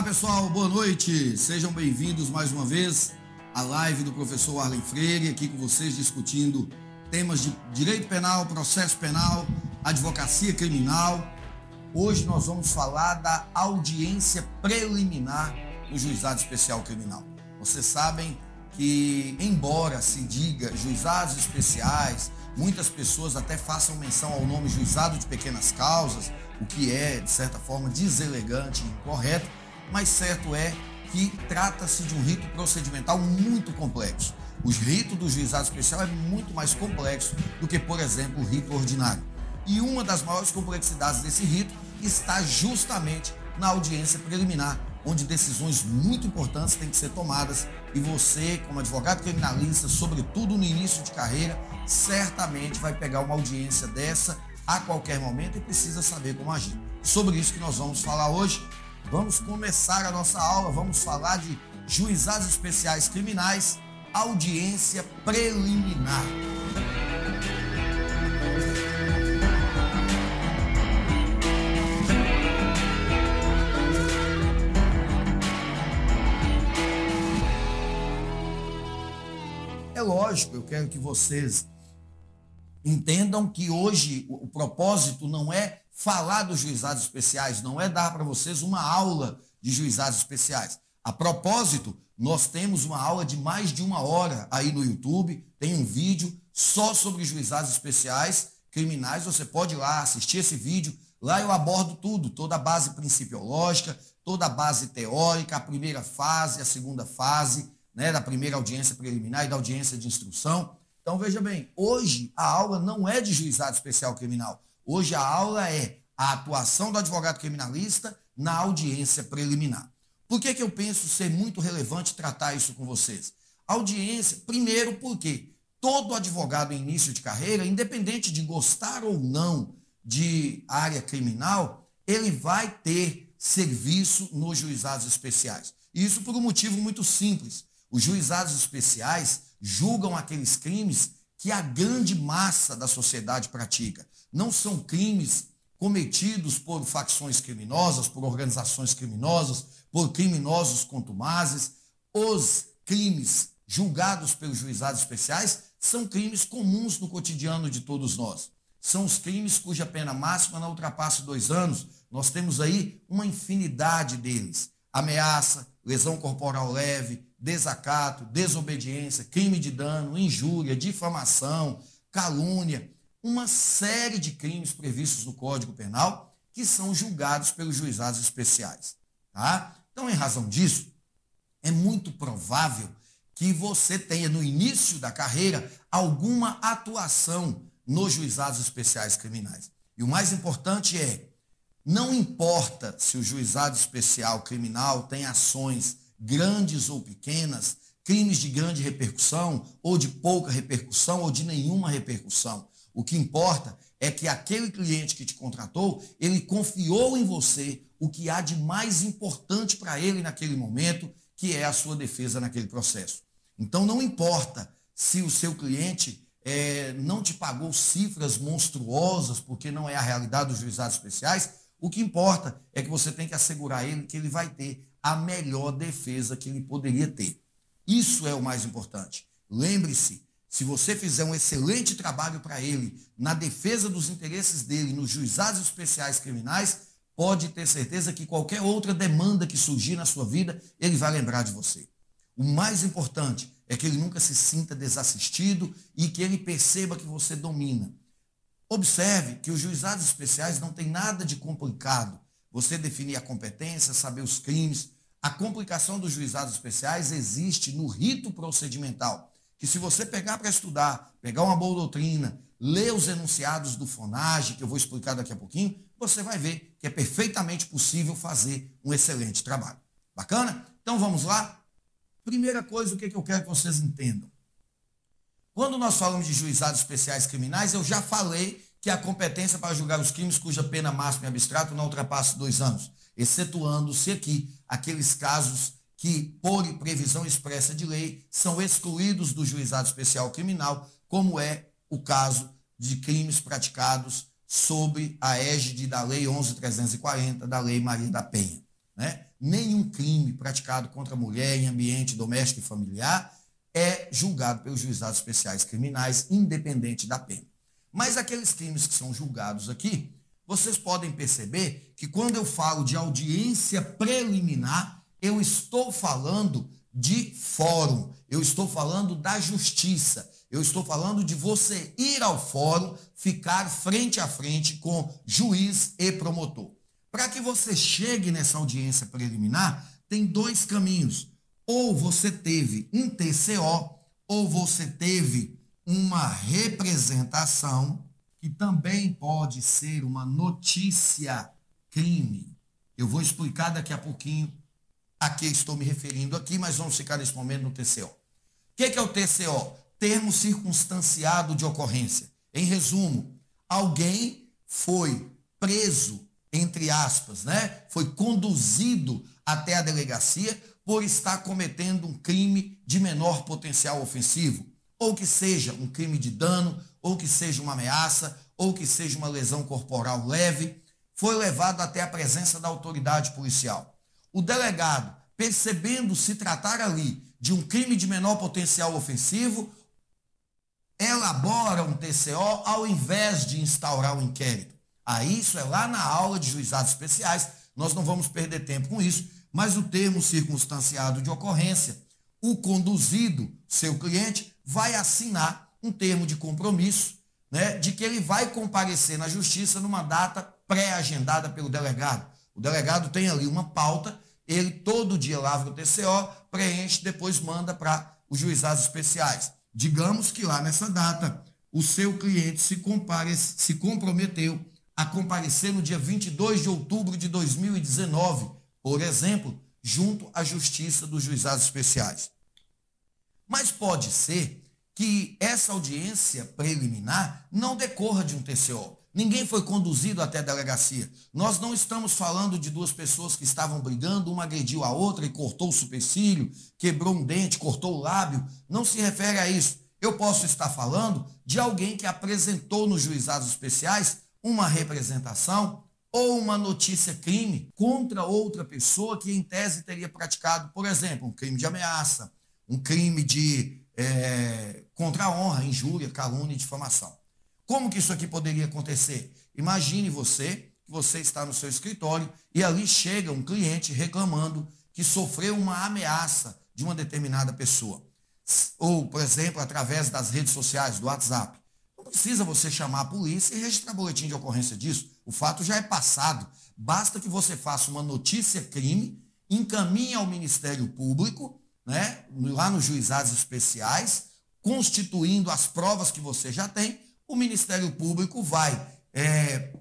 Olá pessoal, boa noite. Sejam bem-vindos mais uma vez à live do professor Arlen Freire, aqui com vocês discutindo temas de direito penal, processo penal, advocacia criminal. Hoje nós vamos falar da audiência preliminar no Juizado Especial Criminal. Vocês sabem que, embora se diga juizados especiais, muitas pessoas até façam menção ao nome juizado de pequenas causas, o que é, de certa forma, deselegante e incorreto, mas certo é que trata-se de um rito procedimental muito complexo. O rito do juizado especial é muito mais complexo do que, por exemplo, o rito ordinário. E uma das maiores complexidades desse rito está justamente na audiência preliminar, onde decisões muito importantes têm que ser tomadas e você, como advogado criminalista, sobretudo no início de carreira, certamente vai pegar uma audiência dessa a qualquer momento e precisa saber como agir. Sobre isso que nós vamos falar hoje. Vamos começar a nossa aula, vamos falar de juizados especiais criminais, audiência preliminar. É lógico, eu quero que vocês entendam que hoje o propósito não é falar dos juizados especiais, não é dar para vocês uma aula de juizados especiais. A propósito, nós temos uma aula de mais de uma hora aí no YouTube, tem um vídeo só sobre juizados especiais criminais. Você pode ir lá assistir esse vídeo. Lá eu abordo tudo, toda a base principiológica, toda a base teórica, a primeira fase, a segunda fase, né, da primeira audiência preliminar e da audiência de instrução. Então veja bem, hoje a aula não é de juizado especial criminal. Hoje a aula é a atuação do advogado criminalista na audiência preliminar. Por que, que eu penso ser muito relevante tratar isso com vocês? Audiência, primeiro porque todo advogado em início de carreira, independente de gostar ou não de área criminal, ele vai ter serviço nos juizados especiais. Isso por um motivo muito simples. Os juizados especiais julgam aqueles crimes que a grande massa da sociedade pratica. Não são crimes cometidos por facções criminosas, por organizações criminosas, por criminosos contumazes. Os crimes julgados pelos juizados especiais são crimes comuns no cotidiano de todos nós. São os crimes cuja pena máxima não ultrapassa dois anos. Nós temos aí uma infinidade deles. Ameaça, lesão corporal leve, desacato, desobediência, crime de dano, injúria, difamação, calúnia, uma série de crimes previstos no Código Penal que são julgados pelos juizados especiais. Tá? Então, em razão disso, é muito provável que você tenha no início da carreira alguma atuação nos juizados especiais criminais. E o mais importante é, não importa se o juizado especial criminal tem ações grandes ou pequenas, crimes de grande repercussão ou de pouca repercussão ou de nenhuma repercussão. O que importa é que aquele cliente que te contratou, ele confiou em você o que há de mais importante para ele naquele momento, que é a sua defesa naquele processo. Então não importa se o seu cliente é, não te pagou cifras monstruosas, porque não é a realidade dos juizados especiais, o que importa é que você tem que assegurar ele que ele vai ter a melhor defesa que ele poderia ter. Isso é o mais importante. Lembre-se, se você fizer um excelente trabalho para ele na defesa dos interesses dele nos juizados especiais criminais, pode ter certeza que qualquer outra demanda que surgir na sua vida, ele vai lembrar de você. O mais importante é que ele nunca se sinta desassistido e que ele perceba que você domina. Observe que os juizados especiais não têm nada de complicado você definir a competência, saber os crimes. A complicação dos juizados especiais existe no rito procedimental, que se você pegar para estudar, pegar uma boa doutrina, ler os enunciados do FONAGE, que eu vou explicar daqui a pouquinho, você vai ver que é perfeitamente possível fazer um excelente trabalho. Bacana? Então vamos lá? Primeira coisa, o que, eu quero que vocês entendam. Quando nós falamos de juizados especiais criminais, eu já falei que a competência para julgar os crimes cuja pena máxima é abstrato não ultrapasse dois anos, excetuando-se aqui aqueles casos que, por previsão expressa de lei, são excluídos do juizado especial criminal, como é o caso de crimes praticados sob a égide da Lei 11.340, da Lei Maria da Penha. né? Nenhum crime praticado contra a mulher em ambiente doméstico e familiar é julgado pelos juizados especiais criminais, independente da pena. Mas aqueles crimes que são julgados aqui, vocês podem perceber que quando eu falo de audiência preliminar, eu estou falando de fórum, eu estou falando da justiça, eu estou falando de você ir ao fórum, ficar frente a frente com juiz e promotor. Para que você chegue nessa audiência preliminar, tem dois caminhos. Ou você teve um TCO, ou você teve uma representação, que também pode ser uma notícia crime. Eu vou explicar daqui a pouquinho a que estou me referindo aqui, mas vamos ficar nesse momento no TCO. O que é o TCO? Termo circunstanciado de ocorrência. Em resumo, alguém foi preso, entre aspas, né? Foi conduzido até a delegacia por estar cometendo um crime de menor potencial ofensivo ou que seja um crime de dano, ou que seja uma ameaça, ou que seja uma lesão corporal leve, foi levado até a presença da autoridade policial. O delegado, percebendo se tratar ali de um crime de menor potencial ofensivo, elabora um TCO ao invés de instaurar um inquérito. Aí isso é lá na aula de juizados especiais, nós não vamos perder tempo com isso, mas o termo circunstanciado de ocorrência, o conduzido, seu cliente, vai assinar um termo de compromisso, né, de que ele vai comparecer na justiça numa data pré-agendada pelo delegado. O delegado tem ali uma pauta, ele todo dia lavra o TCO, preenche, depois manda para os juizados especiais. Digamos que lá nessa data o seu cliente se, comparece, se comprometeu a comparecer no dia 22 de outubro de 2019, por exemplo, junto à Justiça dos Juizados Especiais. Mas pode ser que essa audiência preliminar não decorra de um TCO. Ninguém foi conduzido até a delegacia. Nós não estamos falando de duas pessoas que estavam brigando, uma agrediu a outra e cortou o supercílio, quebrou um dente, cortou o lábio. Não se refere a isso. Eu posso estar falando de alguém que apresentou nos juizados especiais uma representação ou uma notícia crime contra outra pessoa que em tese teria praticado, por exemplo, um crime de ameaça, um crime de é, contra a honra, injúria, calúnia e difamação. Como que isso aqui poderia acontecer? Imagine você você está no seu escritório e ali chega um cliente reclamando que sofreu uma ameaça de uma determinada pessoa. Ou, por exemplo, através das redes sociais, do WhatsApp. Não precisa você chamar a polícia e registrar boletim de ocorrência disso. O fato já é passado. Basta que você faça uma notícia crime, encaminhe ao Ministério Público né, lá nos juizados especiais, constituindo as provas que você já tem, o Ministério Público vai é,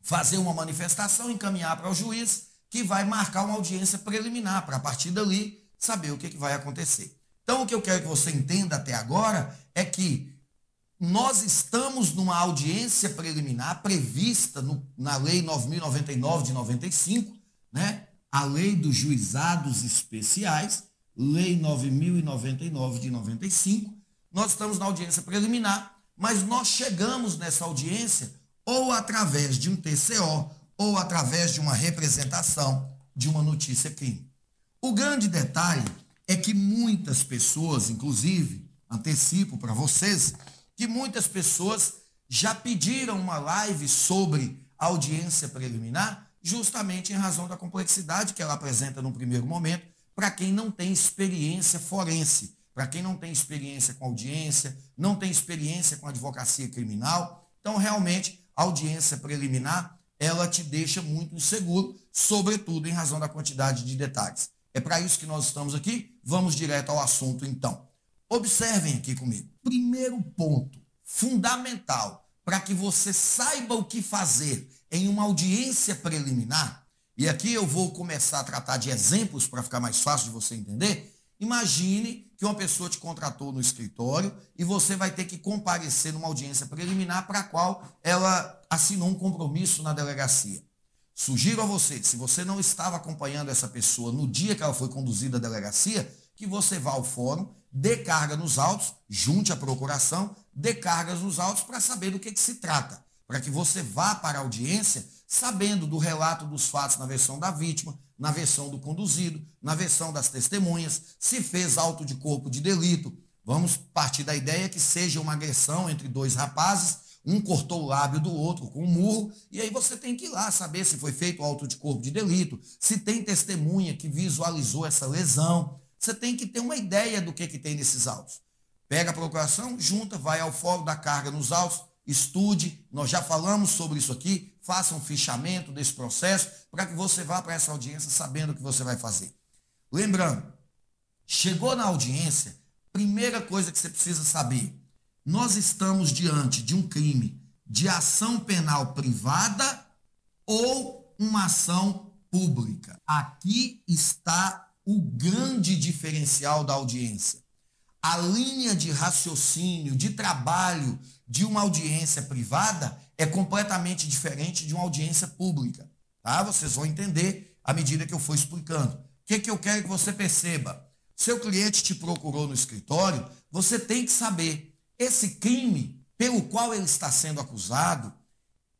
fazer uma manifestação, encaminhar para o juiz, que vai marcar uma audiência preliminar, para a partir dali saber o que, que vai acontecer. Então, o que eu quero que você entenda até agora é que nós estamos numa audiência preliminar prevista no, na Lei 9.099 de 95, né? a Lei dos Juizados Especiais, Lei 9099 de 95. Nós estamos na audiência preliminar, mas nós chegamos nessa audiência ou através de um TCO ou através de uma representação de uma notícia crime. O grande detalhe é que muitas pessoas, inclusive, antecipo para vocês, que muitas pessoas já pediram uma live sobre audiência preliminar, justamente em razão da complexidade que ela apresenta no primeiro momento para quem não tem experiência forense, para quem não tem experiência com audiência, não tem experiência com advocacia criminal. Então, realmente, a audiência preliminar, ela te deixa muito inseguro, sobretudo em razão da quantidade de detalhes. É para isso que nós estamos aqui. Vamos direto ao assunto, então. Observem aqui comigo. Primeiro ponto fundamental para que você saiba o que fazer em uma audiência preliminar e aqui eu vou começar a tratar de exemplos para ficar mais fácil de você entender. Imagine que uma pessoa te contratou no escritório e você vai ter que comparecer numa audiência preliminar para a qual ela assinou um compromisso na delegacia. Sugiro a você, se você não estava acompanhando essa pessoa no dia que ela foi conduzida à delegacia, que você vá ao fórum, dê carga nos autos, junte a procuração, dê cargas nos autos para saber do que, que se trata. para que você vá para a audiência sabendo do relato dos fatos na versão da vítima, na versão do conduzido, na versão das testemunhas, se fez auto de corpo de delito. Vamos partir da ideia que seja uma agressão entre dois rapazes, um cortou o lábio do outro com um murro, e aí você tem que ir lá saber se foi feito auto de corpo de delito, se tem testemunha que visualizou essa lesão. Você tem que ter uma ideia do que, que tem nesses autos. Pega a procuração, junta, vai ao fórum da carga nos autos, estude, nós já falamos sobre isso aqui, faça um fichamento desse processo para que você vá para essa audiência sabendo o que você vai fazer. Lembrando, chegou na audiência, primeira coisa que você precisa saber, nós estamos diante de um crime de ação penal privada ou uma ação pública. Aqui está o grande diferencial da audiência. A linha de raciocínio, de trabalho de uma audiência privada é completamente diferente de uma audiência pública. Tá? Vocês vão entender à medida que eu for explicando. O que, que eu quero que você perceba? Seu cliente te procurou no escritório, você tem que saber esse crime pelo qual ele está sendo acusado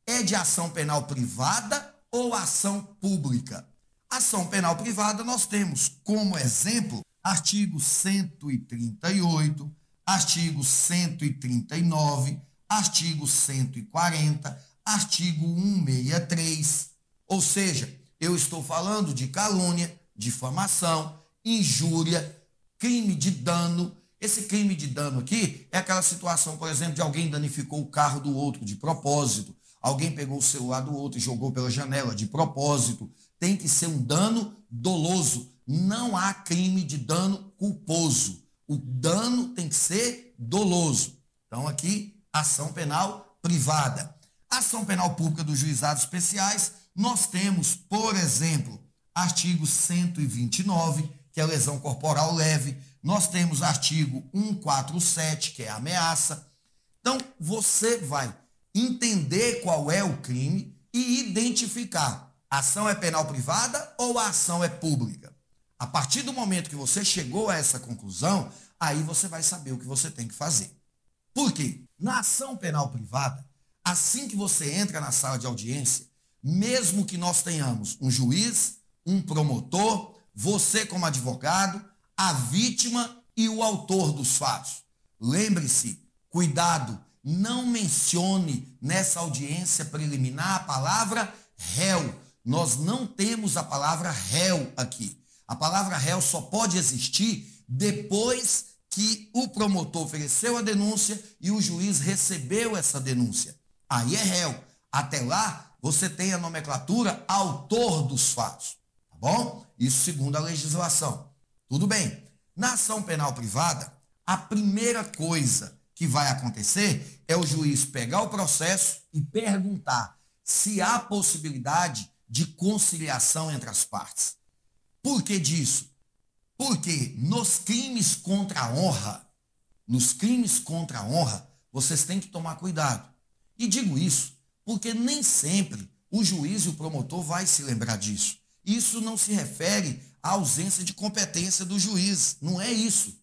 é de ação penal privada ou ação pública. Ação penal privada nós temos como exemplo artigo 138, artigo 139, artigo 140, artigo 163. Ou seja, eu estou falando de calúnia, difamação, injúria, crime de dano. Esse crime de dano aqui é aquela situação, por exemplo, de alguém danificou o carro do outro de propósito, alguém pegou o celular do outro e jogou pela janela de propósito. Tem que ser um dano doloso. Não há crime de dano culposo. O dano tem que ser doloso. Então, aqui, ação penal privada. Ação penal pública dos juizados especiais, nós temos, por exemplo, artigo 129, que é lesão corporal leve. Nós temos artigo 147, que é ameaça. Então, você vai entender qual é o crime e identificar a ação é penal privada ou a ação é pública. A partir do momento que você chegou a essa conclusão, aí você vai saber o que você tem que fazer. Por quê? Na ação penal privada, assim que você entra na sala de audiência, mesmo que nós tenhamos um juiz, um promotor, você como advogado, a vítima e o autor dos fatos. Lembre-se, cuidado, não mencione nessa audiência preliminar a palavra réu. Nós não temos a palavra réu aqui. A palavra réu só pode existir depois que o promotor ofereceu a denúncia e o juiz recebeu essa denúncia. Aí é réu. Até lá, você tem a nomenclatura autor dos fatos. Tá bom? Isso segundo a legislação. Tudo bem. Na ação penal privada, a primeira coisa que vai acontecer é o juiz pegar o processo e perguntar se há possibilidade de conciliação entre as partes. Por que disso? Porque nos crimes contra a honra, nos crimes contra a honra, vocês têm que tomar cuidado. E digo isso porque nem sempre o juiz e o promotor vai se lembrar disso. Isso não se refere à ausência de competência do juiz, não é isso.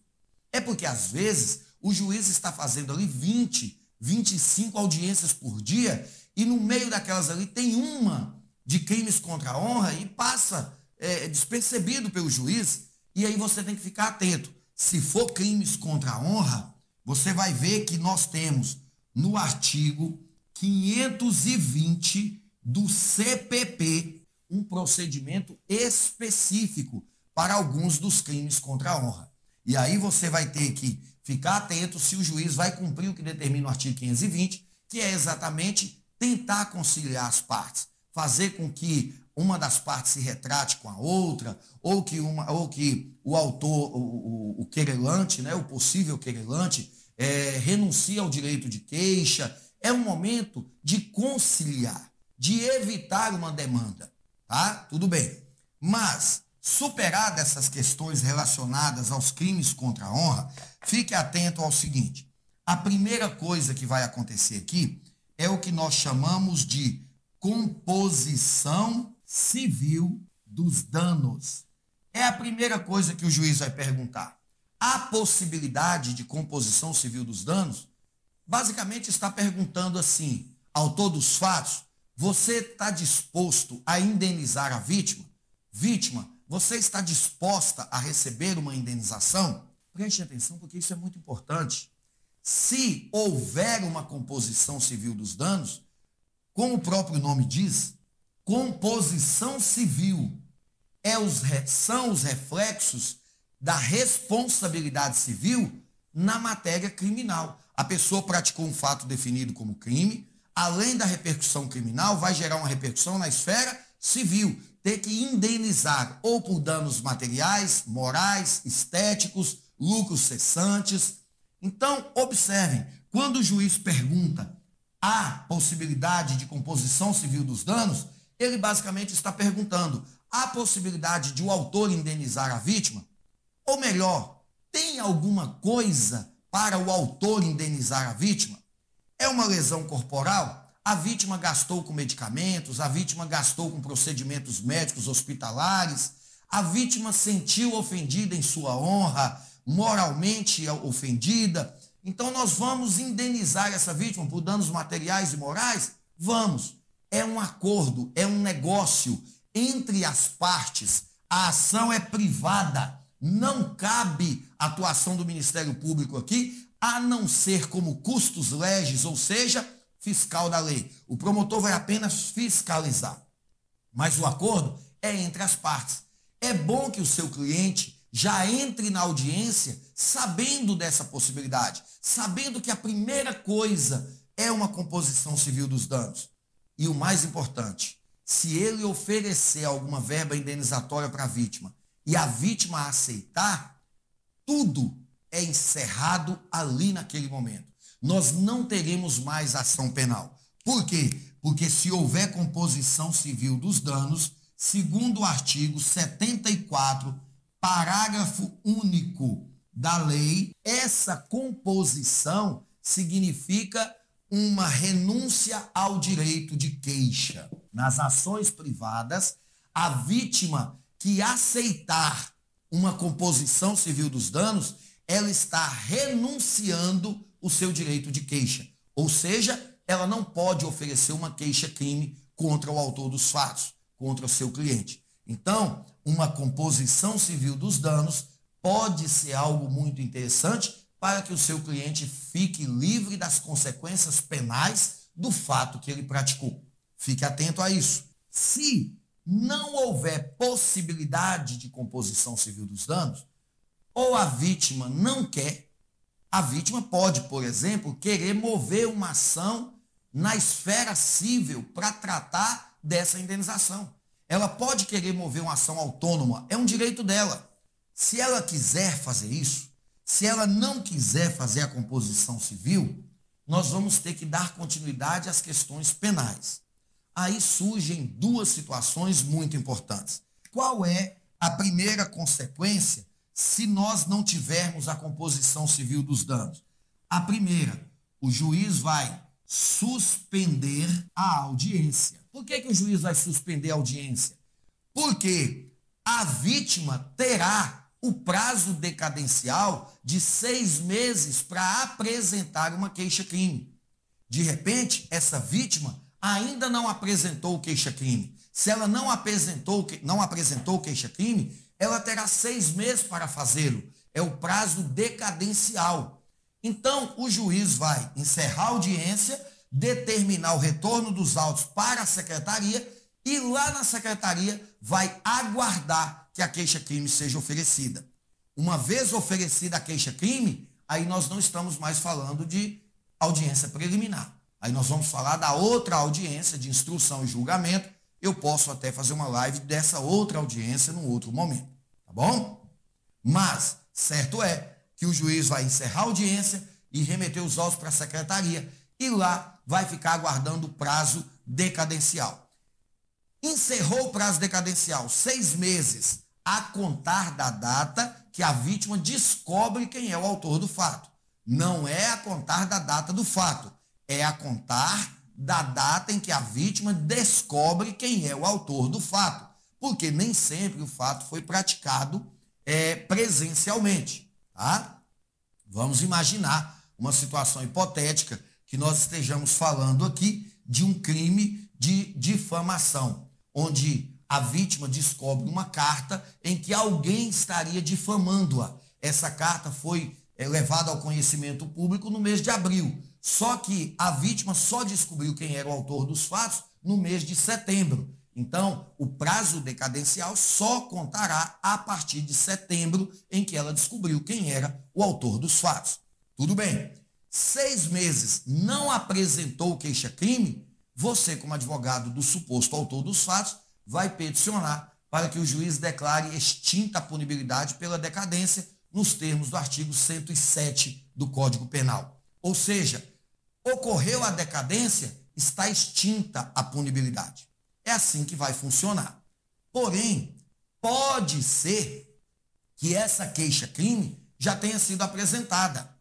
É porque às vezes o juiz está fazendo ali 20, 25 audiências por dia e no meio daquelas ali tem uma de crimes contra a honra e passa é, despercebido pelo juiz, e aí você tem que ficar atento. Se for crimes contra a honra, você vai ver que nós temos no artigo 520 do CPP um procedimento específico para alguns dos crimes contra a honra. E aí você vai ter que ficar atento se o juiz vai cumprir o que determina o artigo 520, que é exatamente tentar conciliar as partes, fazer com que uma das partes se retrate com a outra, ou que, uma, ou que o autor, o, o, o querelante, né, o possível querelante, é, renuncie ao direito de queixa. É um momento de conciliar, de evitar uma demanda. Tá? Tudo bem. Mas, superar essas questões relacionadas aos crimes contra a honra, fique atento ao seguinte. A primeira coisa que vai acontecer aqui é o que nós chamamos de composição civil dos danos. É a primeira coisa que o juiz vai perguntar. Há possibilidade de composição civil dos danos? Basicamente está perguntando assim: autor dos fatos, você está disposto a indenizar a vítima? Vítima, você está disposta a receber uma indenização? Preste atenção, porque isso é muito importante. Se houver uma composição civil dos danos, como o próprio nome diz, composição civil é os, são os reflexos da responsabilidade civil na matéria criminal. A pessoa praticou um fato definido como crime, além da repercussão criminal, vai gerar uma repercussão na esfera civil. Ter que indenizar ou por danos materiais, morais, estéticos, lucros cessantes. Então, observem, quando o juiz pergunta há possibilidade de composição civil dos danos, ele basicamente está perguntando: há possibilidade de o autor indenizar a vítima? Ou melhor, tem alguma coisa para o autor indenizar a vítima? É uma lesão corporal? A vítima gastou com medicamentos, a vítima gastou com procedimentos médicos hospitalares, a vítima sentiu ofendida em sua honra, moralmente ofendida. Então nós vamos indenizar essa vítima por danos materiais e morais? Vamos. É um acordo, é um negócio entre as partes. A ação é privada. Não cabe atuação do Ministério Público aqui, a não ser como custos legis, ou seja, fiscal da lei. O promotor vai apenas fiscalizar. Mas o acordo é entre as partes. É bom que o seu cliente já entre na audiência sabendo dessa possibilidade, sabendo que a primeira coisa é uma composição civil dos danos. E o mais importante, se ele oferecer alguma verba indenizatória para a vítima e a vítima aceitar, tudo é encerrado ali naquele momento. Nós não teremos mais ação penal. Por quê? Porque se houver composição civil dos danos, segundo o artigo 74, parágrafo único da lei, essa composição significa uma renúncia ao direito de queixa. Nas ações privadas, a vítima que aceitar uma composição civil dos danos, ela está renunciando o seu direito de queixa. Ou seja, ela não pode oferecer uma queixa-crime contra o autor dos fatos, contra o seu cliente. Então, uma composição civil dos danos pode ser algo muito interessante para que o seu cliente fique livre das consequências penais do fato que ele praticou. Fique atento a isso. Se não houver possibilidade de composição civil dos danos, ou a vítima não quer, a vítima pode, por exemplo, querer mover uma ação na esfera civil para tratar dessa indenização. Ela pode querer mover uma ação autônoma, é um direito dela. Se ela quiser fazer isso, se ela não quiser fazer a composição civil, nós vamos ter que dar continuidade às questões penais aí surgem duas situações muito importantes. Qual é a primeira consequência se nós não tivermos a composição civil dos danos? A primeira, o juiz vai suspender a audiência. Por que, que o juiz vai suspender a audiência? Porque a vítima terá o prazo decadencial de seis meses para apresentar uma queixa-crime. De repente, essa vítima ainda não apresentou queixa-crime. Se ela não apresentou, não apresentou queixa-crime, ela terá seis meses para fazê-lo. É o prazo decadencial. Então, o juiz vai encerrar a audiência, determinar o retorno dos autos para a secretaria e lá na secretaria vai aguardar que a queixa-crime seja oferecida. Uma vez oferecida a queixa-crime, aí nós não estamos mais falando de audiência preliminar. Aí nós vamos falar da outra audiência de instrução e julgamento. Eu posso até fazer uma live dessa outra audiência num outro momento, tá bom? Mas certo é que o juiz vai encerrar a audiência e remeter os autos para a secretaria e lá vai ficar aguardando o prazo decadencial. Encerrou o prazo decadencial, seis meses a contar da data que a vítima descobre quem é o autor do fato. Não é a contar da data do fato é a contar da data em que a vítima descobre quem é o autor do fato, porque nem sempre o fato foi praticado é, presencialmente. Tá? Vamos imaginar uma situação hipotética que nós estejamos falando aqui de um crime de difamação, onde a vítima descobre uma carta em que alguém estaria difamando-a. Essa carta foi é, levada ao conhecimento público no mês de abril. Só que a vítima só descobriu quem era o autor dos fatos no mês de setembro. Então, o prazo decadencial só contará a partir de setembro, em que ela descobriu quem era o autor dos fatos. Tudo bem. Seis meses não apresentou queixa-crime, você, como advogado do suposto autor dos fatos, vai peticionar para que o juiz declare extinta a punibilidade pela decadência nos termos do artigo 107 do Código Penal. Ou seja, ocorreu a decadência, está extinta a punibilidade. É assim que vai funcionar. Porém, pode ser que essa queixa-crime já tenha sido apresentada.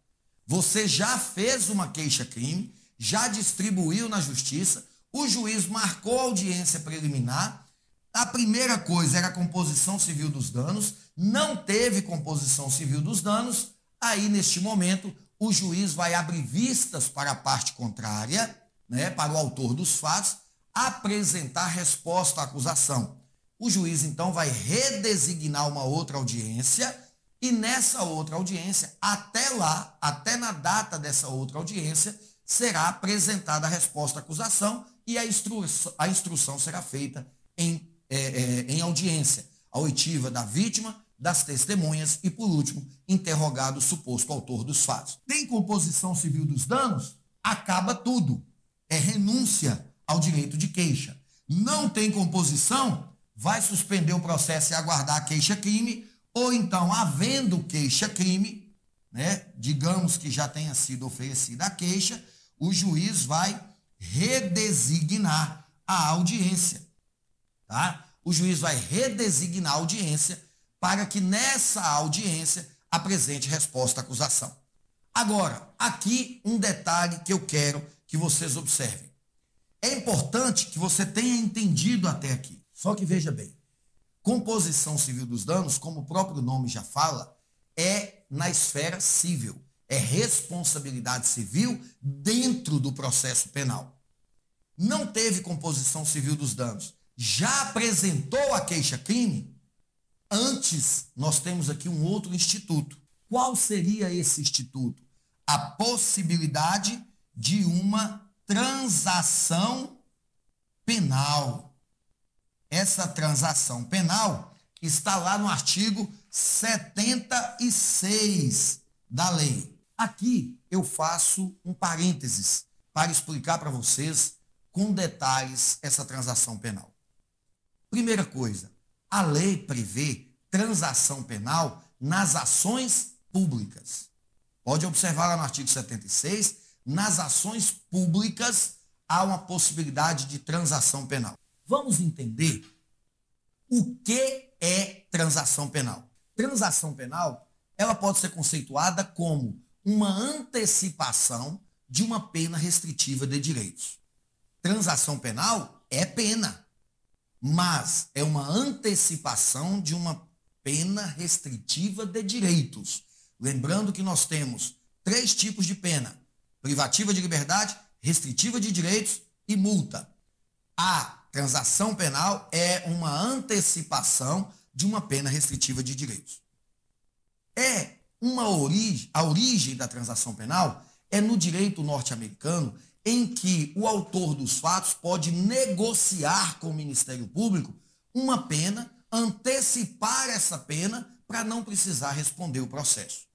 Você já fez uma queixa-crime, já distribuiu na justiça, o juiz marcou audiência preliminar. A primeira coisa era a composição civil dos danos, não teve composição civil dos danos, aí neste momento o juiz vai abrir vistas para a parte contrária, né, para o autor dos fatos, apresentar resposta à acusação. O juiz então vai redesignar uma outra audiência e nessa outra audiência, até lá, até na data dessa outra audiência, será apresentada a resposta à acusação e a instrução, a instrução será feita em, é, é, em audiência, a oitiva da vítima, das testemunhas e, por último, interrogado o suposto autor dos fatos. Tem composição civil dos danos? Acaba tudo. É renúncia ao direito de queixa. Não tem composição? Vai suspender o processo e aguardar a queixa-crime, ou então, havendo queixa-crime, né, digamos que já tenha sido oferecida a queixa, o juiz vai redesignar a audiência. Tá? O juiz vai redesignar a audiência para que nessa audiência apresente resposta à acusação. Agora, aqui um detalhe que eu quero que vocês observem. É importante que você tenha entendido até aqui. Só que veja bem, composição civil dos danos, como o próprio nome já fala, é na esfera civil. É responsabilidade civil dentro do processo penal. Não teve composição civil dos danos. Já apresentou a queixa-crime? Antes, nós temos aqui um outro instituto. Qual seria esse instituto? A possibilidade de uma transação penal. Essa transação penal está lá no artigo 76 da lei. Aqui eu faço um parênteses para explicar para vocês com detalhes essa transação penal. Primeira coisa, a lei prevê transação penal nas ações públicas. Pode observar lá no artigo 76 nas ações públicas há uma possibilidade de transação penal. Vamos entender o que é transação penal. Transação penal, ela pode ser conceituada como uma antecipação de uma pena restritiva de direitos. Transação penal é pena, mas é uma antecipação de uma pena restritiva de direitos. Lembrando que nós temos três tipos de pena: privativa de liberdade, restritiva de direitos e multa. A transação penal é uma antecipação de uma pena restritiva de direitos. É uma origem, a origem da transação penal é no direito norte-americano, em que o autor dos fatos pode negociar com o Ministério Público uma pena, antecipar essa pena para não precisar responder o processo.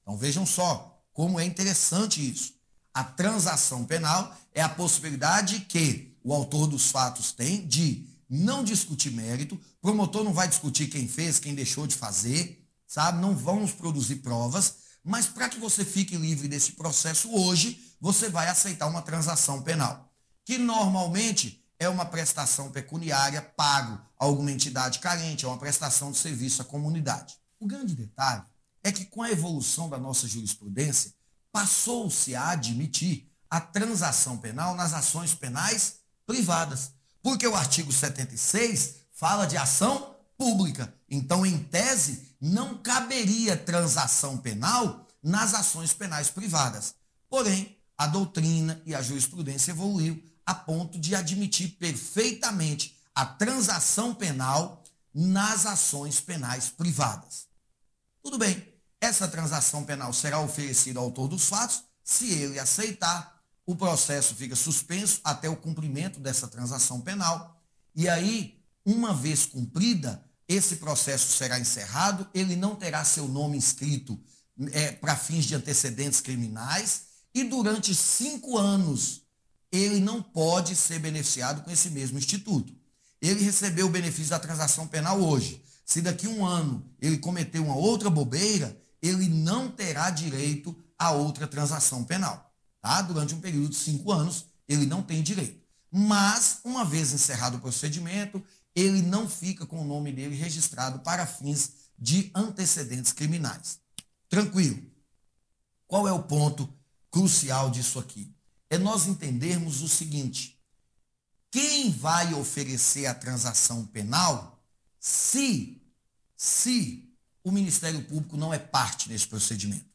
Então vejam só como é interessante isso. A transação penal é a possibilidade que o autor dos fatos tem de não discutir mérito, promotor não vai discutir quem fez, quem deixou de fazer, sabe? Não vamos produzir provas, mas para que você fique livre desse processo hoje, você vai aceitar uma transação penal, que normalmente é uma prestação pecuniária pago a alguma entidade carente, é uma prestação de serviço à comunidade. O grande detalhe é que com a evolução da nossa jurisprudência, passou-se a admitir a transação penal nas ações penais privadas, porque o artigo 76 fala de ação pública. Então, em tese, não caberia transação penal nas ações penais privadas. Porém, a doutrina e a jurisprudência evoluiu, a ponto de admitir perfeitamente a transação penal nas ações penais privadas. Tudo bem, essa transação penal será oferecida ao autor dos fatos, se ele aceitar, o processo fica suspenso até o cumprimento dessa transação penal, e aí, uma vez cumprida, esse processo será encerrado, ele não terá seu nome inscrito é, para fins de antecedentes criminais, e durante cinco anos ele não pode ser beneficiado com esse mesmo instituto ele recebeu o benefício da transação penal hoje. Se daqui um ano ele cometeu uma outra bobeira, ele não terá direito a outra transação penal. Tá? Durante um período de cinco anos, ele não tem direito. Mas, uma vez encerrado o procedimento, ele não fica com o nome dele registrado para fins de antecedentes criminais. Tranquilo. Qual é o ponto crucial disso aqui? É nós entendermos o seguinte: quem vai oferecer a transação penal se, se o Ministério Público não é parte desse procedimento.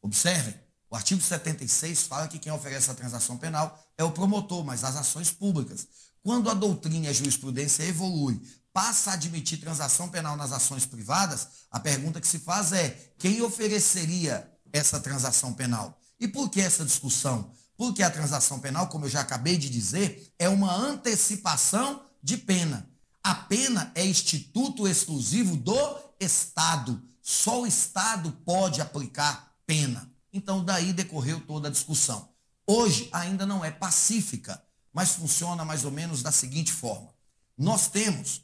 Observem, o artigo 76 fala que quem oferece a transação penal é o promotor, mas as ações públicas. Quando a doutrina e a jurisprudência evolui, passa a admitir transação penal nas ações privadas, a pergunta que se faz é: quem ofereceria essa transação penal? E por que essa discussão? Porque a transação penal, como eu já acabei de dizer, é uma antecipação de pena. A pena é instituto exclusivo do Estado. Só o Estado pode aplicar pena. Então, daí decorreu toda a discussão. Hoje ainda não é pacífica, mas funciona mais ou menos da seguinte forma: nós temos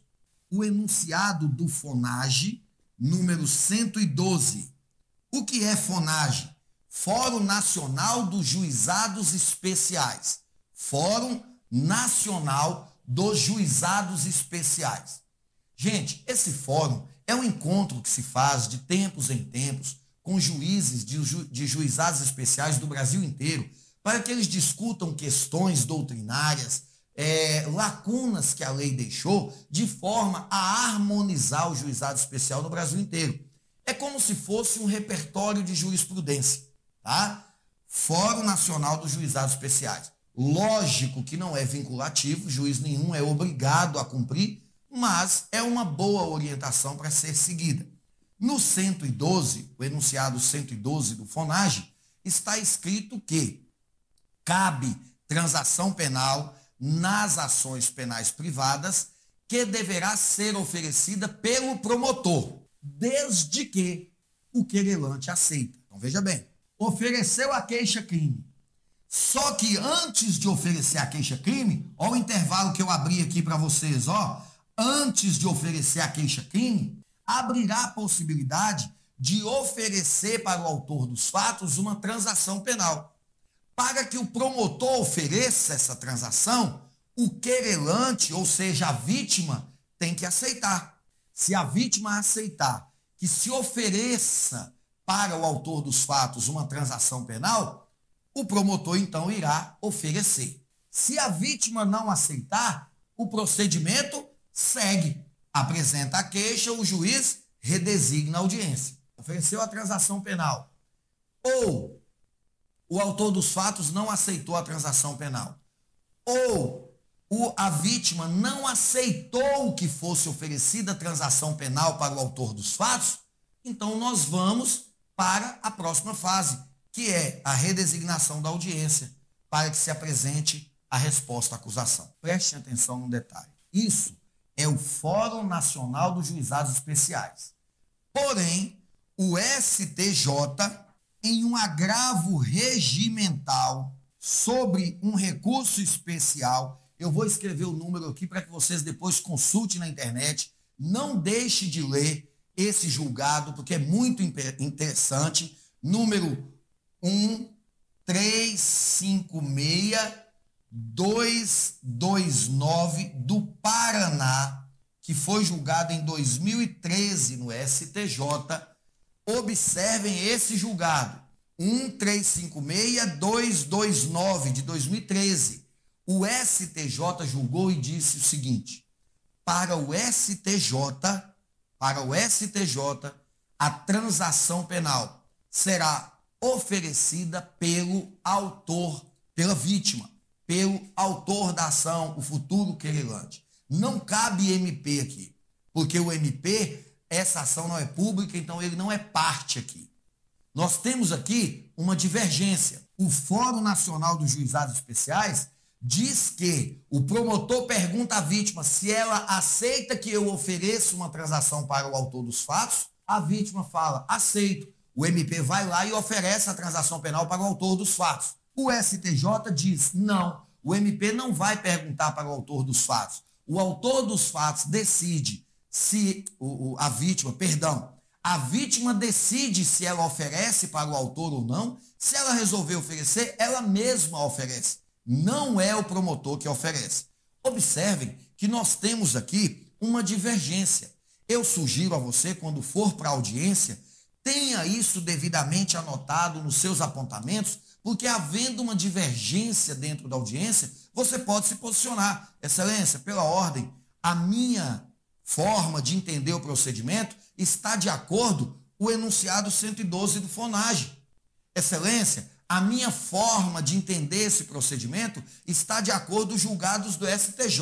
o enunciado do FONAGE, número 112. O que é FONAGE? Fórum Nacional dos Juizados Especiais. Fórum Nacional dos Juizados Especiais. Gente, esse fórum é um encontro que se faz de tempos em tempos com juízes de, ju de juizados especiais do Brasil inteiro, para que eles discutam questões doutrinárias, é, lacunas que a lei deixou, de forma a harmonizar o juizado especial no Brasil inteiro. É como se fosse um repertório de jurisprudência tá? Fórum Nacional dos Juizados Especiais. Lógico que não é vinculativo, juiz nenhum é obrigado a cumprir, mas é uma boa orientação para ser seguida. No 112, o enunciado 112 do FONAGE, está escrito que cabe transação penal nas ações penais privadas que deverá ser oferecida pelo promotor, desde que o querelante aceita. Então veja bem, ofereceu a queixa-crime. Só que antes de oferecer a queixa-crime, ó o intervalo que eu abri aqui para vocês, ó, antes de oferecer a queixa-crime, abrirá a possibilidade de oferecer para o autor dos fatos uma transação penal. Para que o promotor ofereça essa transação, o querelante, ou seja, a vítima, tem que aceitar. Se a vítima aceitar que se ofereça para o autor dos fatos uma transação penal, o promotor então irá oferecer. Se a vítima não aceitar, o procedimento segue. Apresenta a queixa, o juiz redesigna a audiência. Ofereceu a transação penal. Ou o autor dos fatos não aceitou a transação penal. Ou o, a vítima não aceitou que fosse oferecida a transação penal para o autor dos fatos, então nós vamos para a próxima fase, que é a redesignação da audiência, para que se apresente a resposta à acusação. Preste atenção num detalhe. Isso é o Fórum Nacional dos Juizados Especiais. Porém, o STJ, em um agravo regimental sobre um recurso especial, eu vou escrever o número aqui para que vocês depois consultem na internet. Não deixe de ler esse julgado, porque é muito interessante. Número 1356229 do Paraná, que foi julgado em 2013 no STJ. Observem esse julgado. 1356229 de 2013. O STJ julgou e disse o seguinte: para o STJ, para o STJ, a transação penal será oferecida pelo autor, pela vítima, pelo autor da ação, o futuro querelante. Não cabe MP aqui, porque o MP, essa ação não é pública, então ele não é parte aqui. Nós temos aqui uma divergência. O Fórum Nacional dos Juizados Especiais diz que o promotor pergunta à vítima se ela aceita que eu ofereça uma transação para o autor dos fatos. A vítima fala, aceito. O MP vai lá e oferece a transação penal para o autor dos fatos. O STJ diz, não, o MP não vai perguntar para o autor dos fatos. O autor dos fatos decide se o, a vítima, perdão, a vítima decide se ela oferece para o autor ou não. Se ela resolver oferecer, ela mesma oferece. Não é o promotor que oferece. Observem que nós temos aqui uma divergência. Eu sugiro a você, quando for para a audiência, tenha isso devidamente anotado nos seus apontamentos, porque havendo uma divergência dentro da audiência, você pode se posicionar. Excelência, pela ordem, a minha forma de entender o procedimento está de acordo o enunciado 112 do FONAGE. Excelência, a minha forma de entender esse procedimento está de acordo com os julgados do STJ,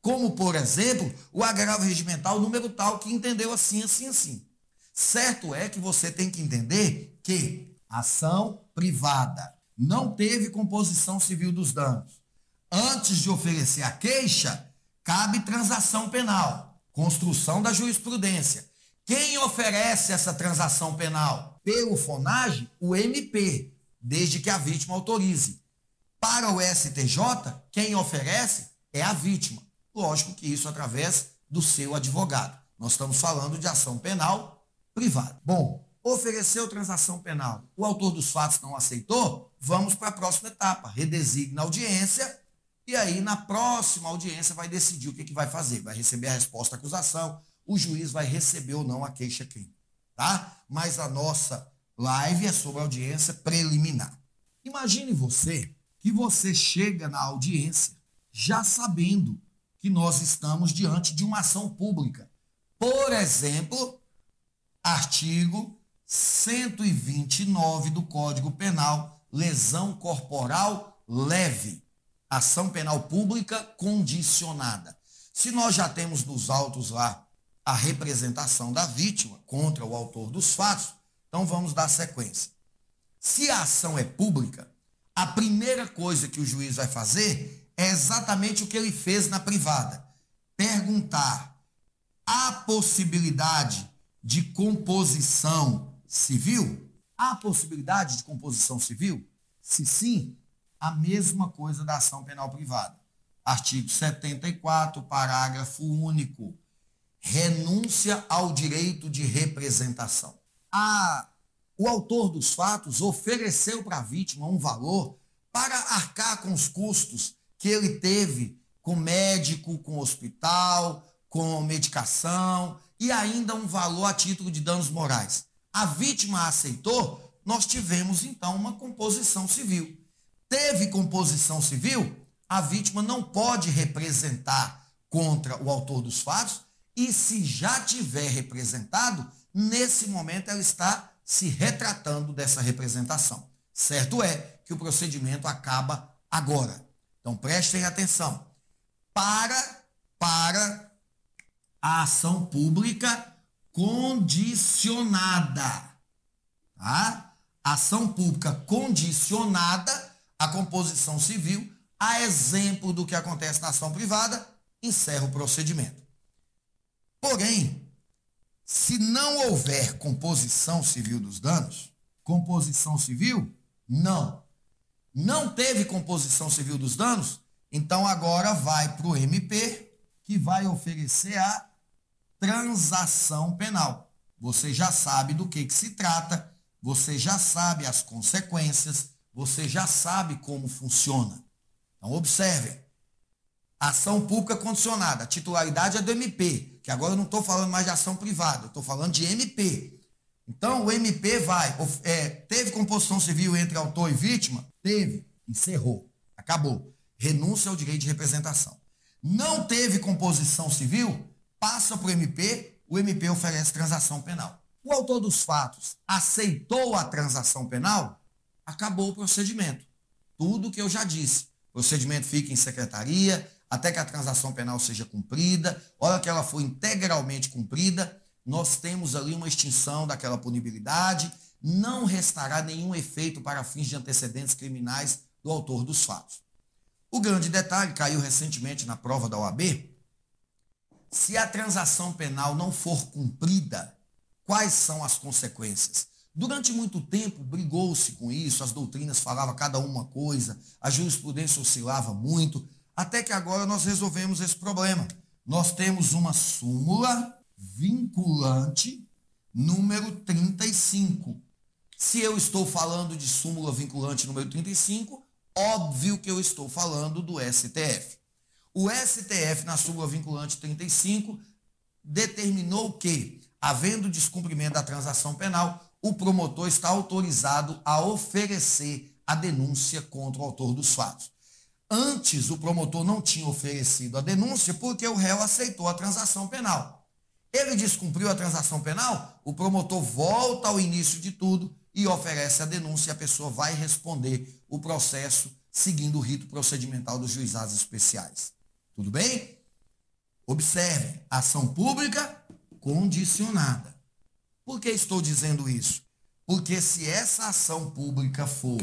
como, por exemplo, o agravo regimental número tal que entendeu assim, assim, assim. Certo é que você tem que entender que ação privada não teve composição civil dos danos. Antes de oferecer a queixa, cabe transação penal, construção da jurisprudência. Quem oferece essa transação penal? Pelo FONAGE, o MP, desde que a vítima autorize. Para o STJ, quem oferece é a vítima. Lógico que isso através do seu advogado. Nós estamos falando de ação penal privada. Bom, ofereceu transação penal. O autor dos fatos não aceitou? Vamos para a próxima etapa. Redesigna a audiência e aí na próxima audiência vai decidir o que, que vai fazer. Vai receber a resposta à acusação, o juiz vai receber ou não a queixa-crime, tá? Mas a nossa live é sobre audiência preliminar. Imagine você que você chega na audiência já sabendo que nós estamos diante de uma ação pública. Por exemplo, artigo 129 do Código Penal, lesão corporal leve, ação penal pública condicionada. Se nós já temos nos autos lá a representação da vítima contra o autor dos fatos. Então vamos dar sequência. Se a ação é pública, a primeira coisa que o juiz vai fazer é exatamente o que ele fez na privada: perguntar a possibilidade de composição civil? Há possibilidade de composição civil? Se sim, a mesma coisa da ação penal privada. Artigo 74, parágrafo único renúncia ao direito de representação. A, o autor dos fatos ofereceu para a vítima um valor para arcar com os custos que ele teve com médico, com hospital, com medicação e ainda um valor a título de danos morais. A vítima aceitou, nós tivemos então uma composição civil. Teve composição civil, a vítima não pode representar contra o autor dos fatos, e se já tiver representado, nesse momento ela está se retratando dessa representação. Certo é que o procedimento acaba agora. Então prestem atenção. Para para a ação pública condicionada. Tá? Ação pública condicionada à composição civil, a exemplo do que acontece na ação privada, encerra o procedimento. Porém, se não houver composição civil dos danos, composição civil, não. Não teve composição civil dos danos, então agora vai para o MP, que vai oferecer a transação penal. Você já sabe do que, que se trata, você já sabe as consequências, você já sabe como funciona. Então, observe. Ação pública condicionada. A titularidade é do MP que agora eu não estou falando mais de ação privada, estou falando de MP. Então, o MP vai, é, teve composição civil entre autor e vítima? Teve, encerrou, acabou. Renúncia ao direito de representação. Não teve composição civil? Passa para o MP, o MP oferece transação penal. O autor dos fatos aceitou a transação penal? Acabou o procedimento. Tudo que eu já disse. o procedimento fica em secretaria, até que a transação penal seja cumprida. Hora que ela for integralmente cumprida, nós temos ali uma extinção daquela punibilidade, não restará nenhum efeito para fins de antecedentes criminais do autor dos fatos. O grande detalhe caiu recentemente na prova da OAB. Se a transação penal não for cumprida, quais são as consequências? Durante muito tempo brigou-se com isso, as doutrinas falavam cada uma coisa, a jurisprudência oscilava muito, até que agora nós resolvemos esse problema. Nós temos uma súmula vinculante número 35. Se eu estou falando de súmula vinculante número 35, óbvio que eu estou falando do STF. O STF, na súmula vinculante 35, determinou que, havendo descumprimento da transação penal, o promotor está autorizado a oferecer a denúncia contra o autor dos fatos. Antes, o promotor não tinha oferecido a denúncia porque o réu aceitou a transação penal. Ele descumpriu a transação penal, o promotor volta ao início de tudo e oferece a denúncia e a pessoa vai responder o processo seguindo o rito procedimental dos juizados especiais. Tudo bem? Observem, ação pública condicionada. Por que estou dizendo isso? Porque se essa ação pública for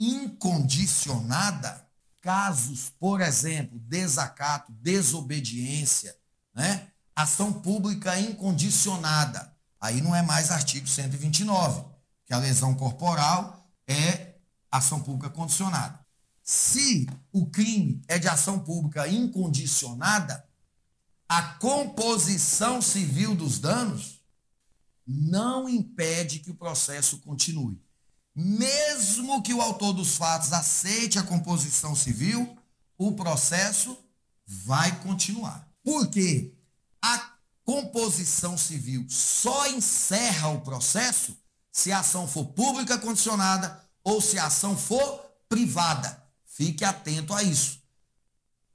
incondicionada, casos, por exemplo, desacato, desobediência, né? Ação pública incondicionada. Aí não é mais artigo 129, que a lesão corporal é ação pública condicionada. Se o crime é de ação pública incondicionada, a composição civil dos danos não impede que o processo continue. Mesmo que o autor dos fatos aceite a composição civil, o processo vai continuar. Por quê? A composição civil só encerra o processo se a ação for pública condicionada ou se a ação for privada. Fique atento a isso.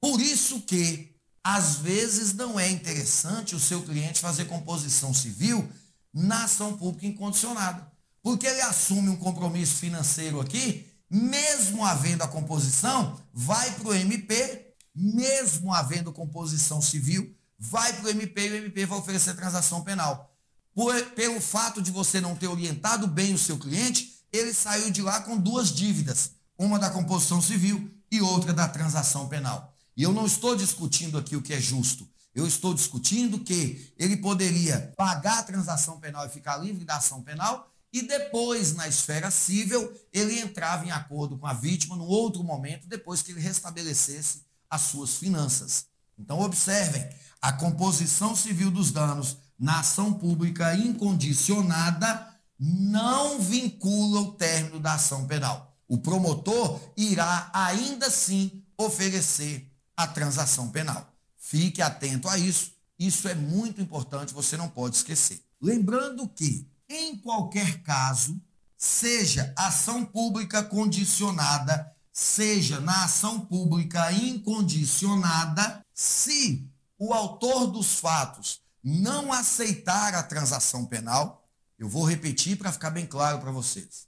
Por isso que às vezes não é interessante o seu cliente fazer composição civil na ação pública incondicionada. Porque ele assume um compromisso financeiro aqui, mesmo havendo a composição, vai para o MP, mesmo havendo composição civil, vai para o MP e o MP vai oferecer transação penal. Por, pelo fato de você não ter orientado bem o seu cliente, ele saiu de lá com duas dívidas, uma da composição civil e outra da transação penal. E eu não estou discutindo aqui o que é justo. Eu estou discutindo que ele poderia pagar a transação penal e ficar livre da ação penal, e depois, na esfera civil, ele entrava em acordo com a vítima no outro momento, depois que ele restabelecesse as suas finanças. Então, observem, a composição civil dos danos na ação pública incondicionada não vincula o término da ação penal. O promotor irá ainda assim oferecer a transação penal. Fique atento a isso. Isso é muito importante, você não pode esquecer. Lembrando que, em qualquer caso, seja ação pública condicionada, seja na ação pública incondicionada, se o autor dos fatos não aceitar a transação penal, eu vou repetir para ficar bem claro para vocês.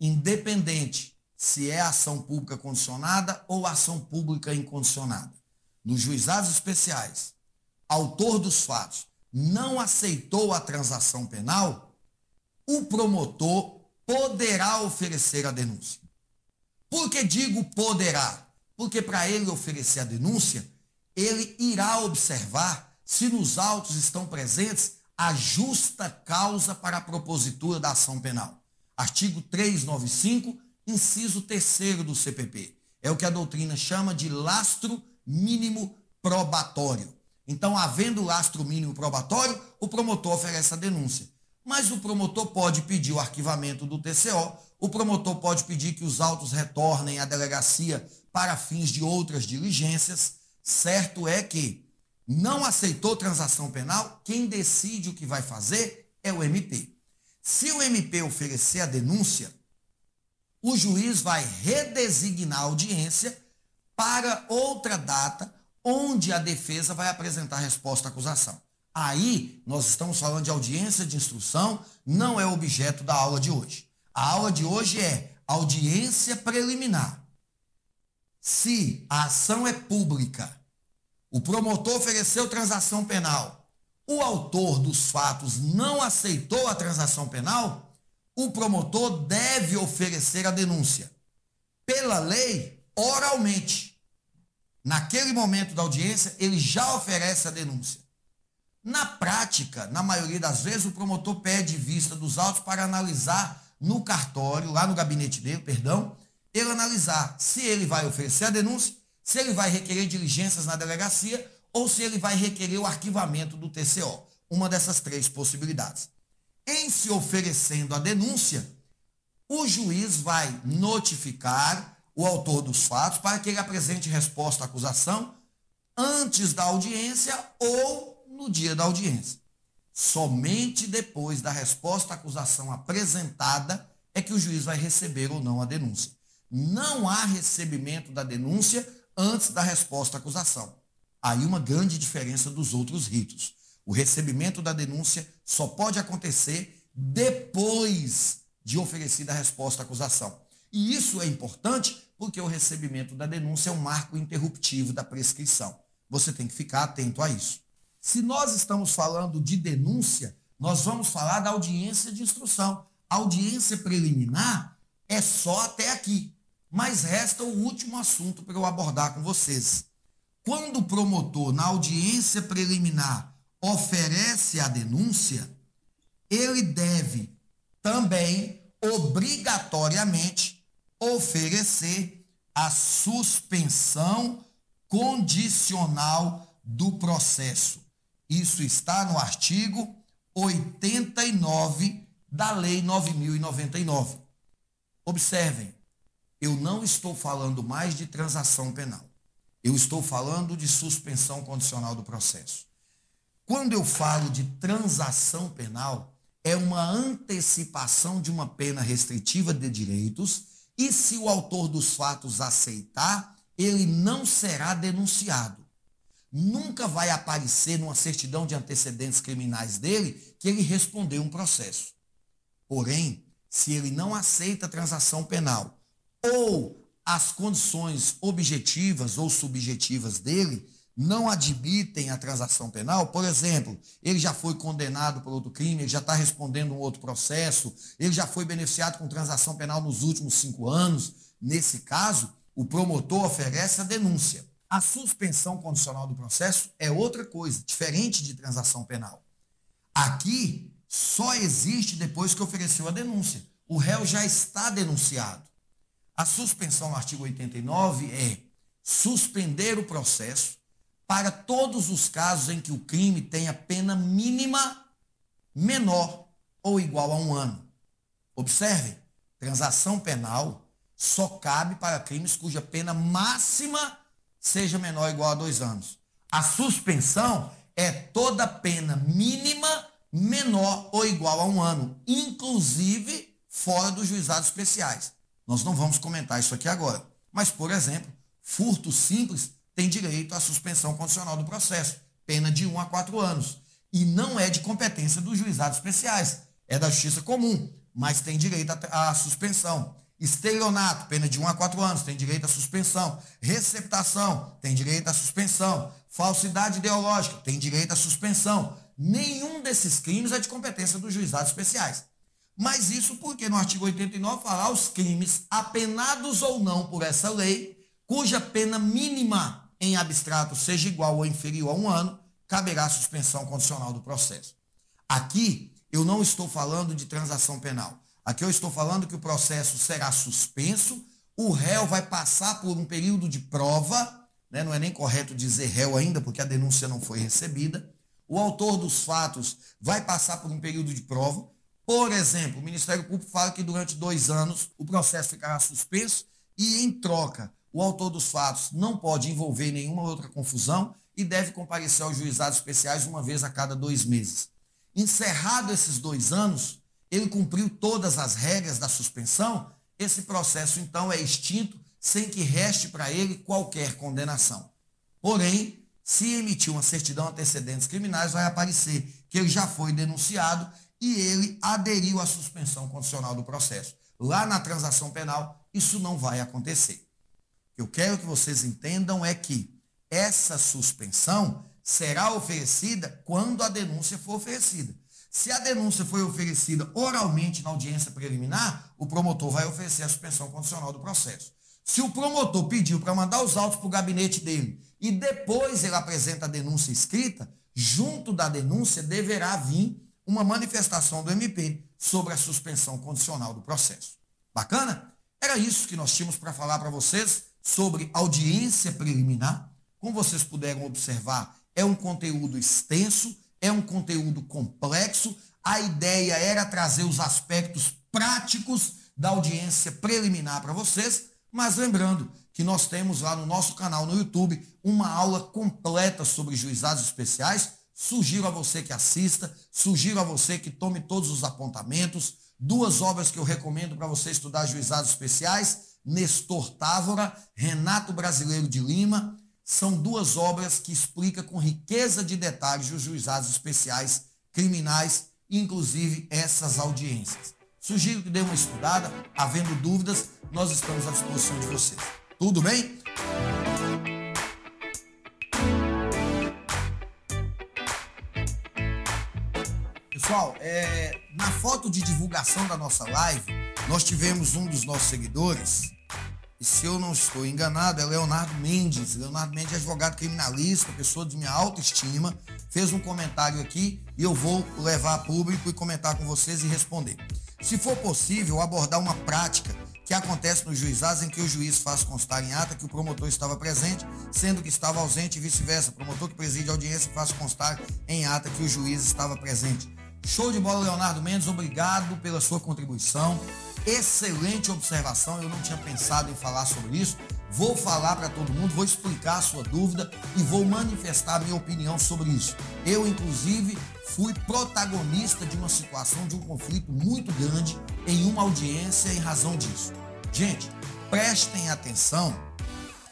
Independente se é ação pública condicionada ou ação pública incondicionada nos juizados especiais, autor dos fatos, não aceitou a transação penal, o promotor poderá oferecer a denúncia. Por que digo poderá? Porque para ele oferecer a denúncia, ele irá observar se nos autos estão presentes a justa causa para a propositura da ação penal. Artigo 395, inciso 3 do CPP. É o que a doutrina chama de lastro mínimo probatório. Então, havendo lastro mínimo probatório, o promotor oferece a denúncia. Mas o promotor pode pedir o arquivamento do TCO, o promotor pode pedir que os autos retornem à delegacia para fins de outras diligências. Certo é que não aceitou transação penal, quem decide o que vai fazer é o MP. Se o MP oferecer a denúncia, o juiz vai redesignar a audiência para outra data onde a defesa vai apresentar resposta à acusação. Aí nós estamos falando de audiência de instrução, não é objeto da aula de hoje. A aula de hoje é audiência preliminar. Se a ação é pública, o promotor ofereceu transação penal, o autor dos fatos não aceitou a transação penal, o promotor deve oferecer a denúncia. Pela lei, oralmente. Naquele momento da audiência, ele já oferece a denúncia. Na prática, na maioria das vezes, o promotor pede vista dos autos para analisar no cartório, lá no gabinete dele, perdão, ele analisar se ele vai oferecer a denúncia, se ele vai requerer diligências na delegacia ou se ele vai requerer o arquivamento do TCO. Uma dessas três possibilidades. Em se oferecendo a denúncia, o juiz vai notificar o autor dos fatos para que ele apresente resposta à acusação antes da audiência ou no dia da audiência. Somente depois da resposta à acusação apresentada é que o juiz vai receber ou não a denúncia. Não há recebimento da denúncia antes da resposta à acusação. Aí uma grande diferença dos outros ritos. O recebimento da denúncia só pode acontecer depois de oferecida a resposta à acusação. E isso é importante porque o recebimento da denúncia é um marco interruptivo da prescrição. Você tem que ficar atento a isso. Se nós estamos falando de denúncia, nós vamos falar da audiência de instrução. A audiência preliminar é só até aqui. Mas resta o último assunto para eu abordar com vocês. Quando o promotor, na audiência preliminar, oferece a denúncia, ele deve também, obrigatoriamente, oferecer a suspensão condicional do processo. Isso está no artigo 89 da Lei 9099. Observem, eu não estou falando mais de transação penal. Eu estou falando de suspensão condicional do processo. Quando eu falo de transação penal, é uma antecipação de uma pena restritiva de direitos e se o autor dos fatos aceitar, ele não será denunciado. Nunca vai aparecer numa certidão de antecedentes criminais dele que ele respondeu um processo. Porém, se ele não aceita a transação penal ou as condições objetivas ou subjetivas dele, não admitem a transação penal, por exemplo, ele já foi condenado por outro crime, ele já está respondendo um outro processo, ele já foi beneficiado com transação penal nos últimos cinco anos. Nesse caso, o promotor oferece a denúncia. A suspensão condicional do processo é outra coisa, diferente de transação penal. Aqui só existe depois que ofereceu a denúncia. O réu já está denunciado. A suspensão no artigo 89 é suspender o processo para todos os casos em que o crime tenha pena mínima menor ou igual a um ano. Observe, transação penal só cabe para crimes cuja pena máxima seja menor ou igual a dois anos. A suspensão é toda pena mínima menor ou igual a um ano, inclusive fora dos juizados especiais. Nós não vamos comentar isso aqui agora. Mas, por exemplo, furto simples tem direito à suspensão condicional do processo, pena de 1 a 4 anos. E não é de competência dos juizados especiais, é da justiça comum, mas tem direito à suspensão. Estelionato, pena de 1 a 4 anos, tem direito à suspensão. Receptação, tem direito à suspensão. Falsidade ideológica, tem direito à suspensão. Nenhum desses crimes é de competência dos juizados especiais. Mas isso porque no artigo 89 fala os crimes apenados ou não por essa lei, cuja pena mínima em abstrato seja igual ou inferior a um ano, caberá suspensão condicional do processo. Aqui, eu não estou falando de transação penal. Aqui eu estou falando que o processo será suspenso, o réu vai passar por um período de prova, né? não é nem correto dizer réu ainda, porque a denúncia não foi recebida. O autor dos fatos vai passar por um período de prova. Por exemplo, o Ministério Público fala que durante dois anos o processo ficará suspenso e, em troca, o autor dos fatos não pode envolver nenhuma outra confusão e deve comparecer aos juizados especiais uma vez a cada dois meses. Encerrado esses dois anos, ele cumpriu todas as regras da suspensão, esse processo então é extinto sem que reste para ele qualquer condenação. Porém, se emitir uma certidão antecedentes criminais, vai aparecer que ele já foi denunciado e ele aderiu à suspensão condicional do processo. Lá na transação penal, isso não vai acontecer. Eu quero que vocês entendam é que essa suspensão será oferecida quando a denúncia for oferecida. Se a denúncia foi oferecida oralmente na audiência preliminar, o promotor vai oferecer a suspensão condicional do processo. Se o promotor pediu para mandar os autos para o gabinete dele e depois ele apresenta a denúncia escrita, junto da denúncia deverá vir uma manifestação do MP sobre a suspensão condicional do processo. Bacana? Era isso que nós tínhamos para falar para vocês sobre audiência preliminar. Como vocês puderam observar, é um conteúdo extenso, é um conteúdo complexo. A ideia era trazer os aspectos práticos da audiência preliminar para vocês, mas lembrando que nós temos lá no nosso canal no YouTube uma aula completa sobre juizados especiais. Sugiro a você que assista, sugiro a você que tome todos os apontamentos. Duas obras que eu recomendo para você estudar juizados especiais: Nestor Távora, Renato Brasileiro de Lima são duas obras que explicam com riqueza de detalhes os juizados especiais criminais, inclusive essas audiências. Sugiro que dê uma estudada, havendo dúvidas, nós estamos à disposição de vocês. Tudo bem? Pessoal, é, na foto de divulgação da nossa live, nós tivemos um dos nossos seguidores e se eu não estou enganado, é Leonardo Mendes. Leonardo Mendes é advogado criminalista, pessoa de minha autoestima. Fez um comentário aqui e eu vou levar a público e comentar com vocês e responder. Se for possível, abordar uma prática que acontece nos juizados em que o juiz faz constar em ata que o promotor estava presente, sendo que estava ausente e vice-versa. Promotor que preside a audiência faz constar em ata que o juiz estava presente. Show de bola, Leonardo Mendes. Obrigado pela sua contribuição. Excelente observação, eu não tinha pensado em falar sobre isso. Vou falar para todo mundo, vou explicar a sua dúvida e vou manifestar a minha opinião sobre isso. Eu, inclusive, fui protagonista de uma situação, de um conflito muito grande em uma audiência em razão disso. Gente, prestem atenção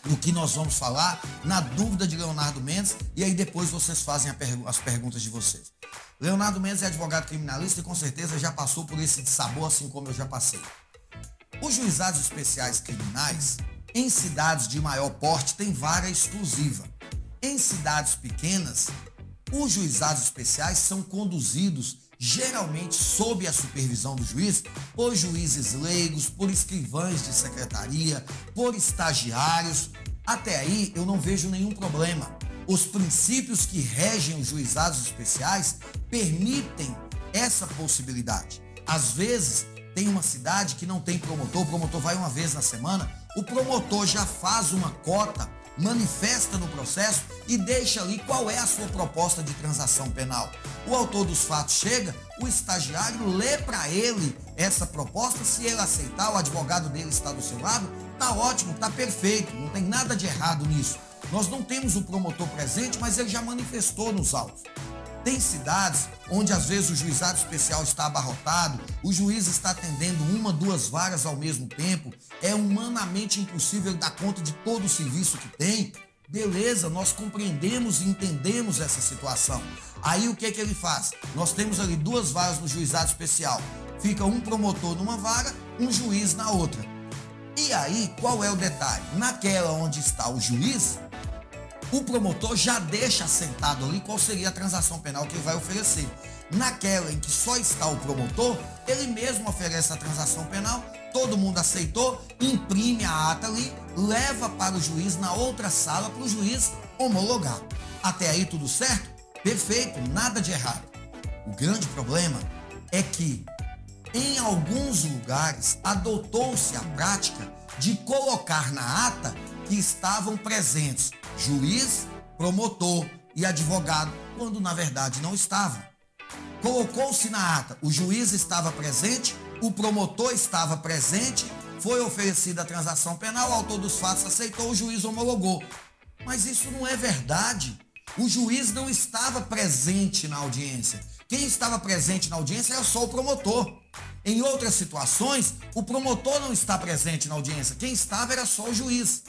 no que nós vamos falar, na dúvida de Leonardo Mendes, e aí depois vocês fazem pergu as perguntas de vocês. Leonardo Mendes é advogado criminalista e com certeza já passou por esse sabor assim como eu já passei. Os juizados especiais criminais, em cidades de maior porte, têm vara exclusiva. Em cidades pequenas, os juizados especiais são conduzidos geralmente sob a supervisão do juiz por juízes leigos, por escrivães de secretaria, por estagiários. Até aí eu não vejo nenhum problema os princípios que regem os juizados especiais permitem essa possibilidade. Às vezes, tem uma cidade que não tem promotor, o promotor vai uma vez na semana, o promotor já faz uma cota, manifesta no processo e deixa ali qual é a sua proposta de transação penal. O autor dos fatos chega, o estagiário lê para ele essa proposta, se ele aceitar, o advogado dele está do seu lado, tá ótimo, tá perfeito, não tem nada de errado nisso. Nós não temos o promotor presente, mas ele já manifestou nos autos. Tem cidades onde às vezes o juizado especial está abarrotado, o juiz está atendendo uma, duas varas ao mesmo tempo, é humanamente impossível dar conta de todo o serviço que tem. Beleza, nós compreendemos e entendemos essa situação. Aí o que é que ele faz? Nós temos ali duas varas no juizado especial. Fica um promotor numa vara, um juiz na outra. E aí, qual é o detalhe? Naquela onde está o juiz, o promotor já deixa assentado ali qual seria a transação penal que ele vai oferecer. Naquela em que só está o promotor, ele mesmo oferece a transação penal, todo mundo aceitou, imprime a ata ali, leva para o juiz na outra sala para o juiz homologar. Até aí tudo certo? Perfeito, nada de errado. O grande problema é que em alguns lugares adotou-se a prática de colocar na ata que estavam presentes juiz, promotor e advogado, quando na verdade não estavam. Colocou-se na ata, o juiz estava presente, o promotor estava presente, foi oferecida a transação penal, o autor dos fatos aceitou, o juiz homologou. Mas isso não é verdade. O juiz não estava presente na audiência. Quem estava presente na audiência era só o promotor. Em outras situações, o promotor não está presente na audiência. Quem estava era só o juiz.